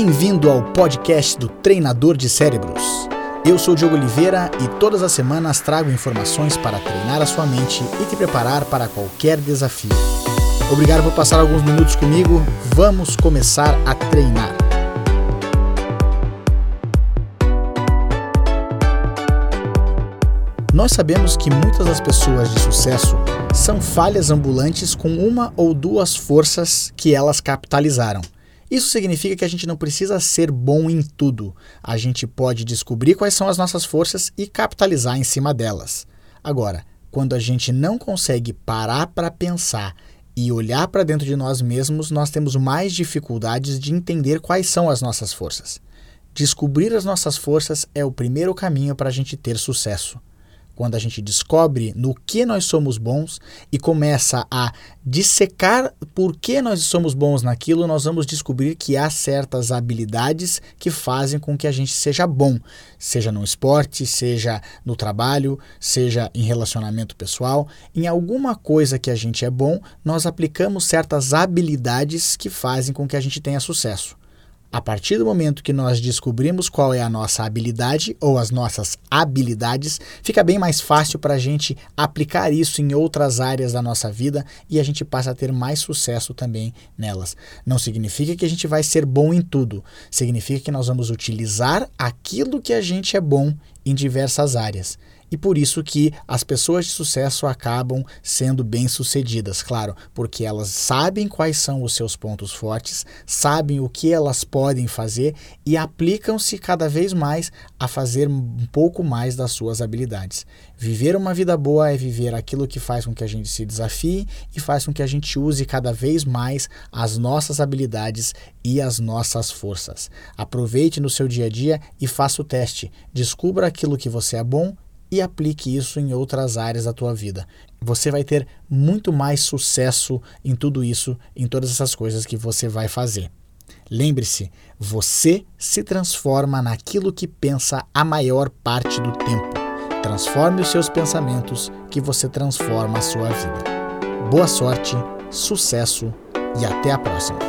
Bem-vindo ao podcast do Treinador de Cérebros. Eu sou Diogo Oliveira e todas as semanas trago informações para treinar a sua mente e te preparar para qualquer desafio. Obrigado por passar alguns minutos comigo. Vamos começar a treinar. Nós sabemos que muitas das pessoas de sucesso são falhas ambulantes com uma ou duas forças que elas capitalizaram. Isso significa que a gente não precisa ser bom em tudo. A gente pode descobrir quais são as nossas forças e capitalizar em cima delas. Agora, quando a gente não consegue parar para pensar e olhar para dentro de nós mesmos, nós temos mais dificuldades de entender quais são as nossas forças. Descobrir as nossas forças é o primeiro caminho para a gente ter sucesso quando a gente descobre no que nós somos bons e começa a dissecar por que nós somos bons naquilo, nós vamos descobrir que há certas habilidades que fazem com que a gente seja bom, seja no esporte, seja no trabalho, seja em relacionamento pessoal. Em alguma coisa que a gente é bom, nós aplicamos certas habilidades que fazem com que a gente tenha sucesso. A partir do momento que nós descobrimos qual é a nossa habilidade ou as nossas habilidades, fica bem mais fácil para a gente aplicar isso em outras áreas da nossa vida e a gente passa a ter mais sucesso também nelas. Não significa que a gente vai ser bom em tudo, significa que nós vamos utilizar aquilo que a gente é bom em diversas áreas e por isso que as pessoas de sucesso acabam sendo bem-sucedidas, claro, porque elas sabem quais são os seus pontos fortes, sabem o que elas podem fazer e aplicam-se cada vez mais a fazer um pouco mais das suas habilidades. Viver uma vida boa é viver aquilo que faz com que a gente se desafie e faz com que a gente use cada vez mais as nossas habilidades e as nossas forças. Aproveite no seu dia a dia e faça o teste. Descubra aquilo que você é bom e aplique isso em outras áreas da tua vida. Você vai ter muito mais sucesso em tudo isso, em todas essas coisas que você vai fazer. Lembre-se, você se transforma naquilo que pensa a maior parte do tempo. Transforme os seus pensamentos que você transforma a sua vida. Boa sorte, sucesso e até a próxima.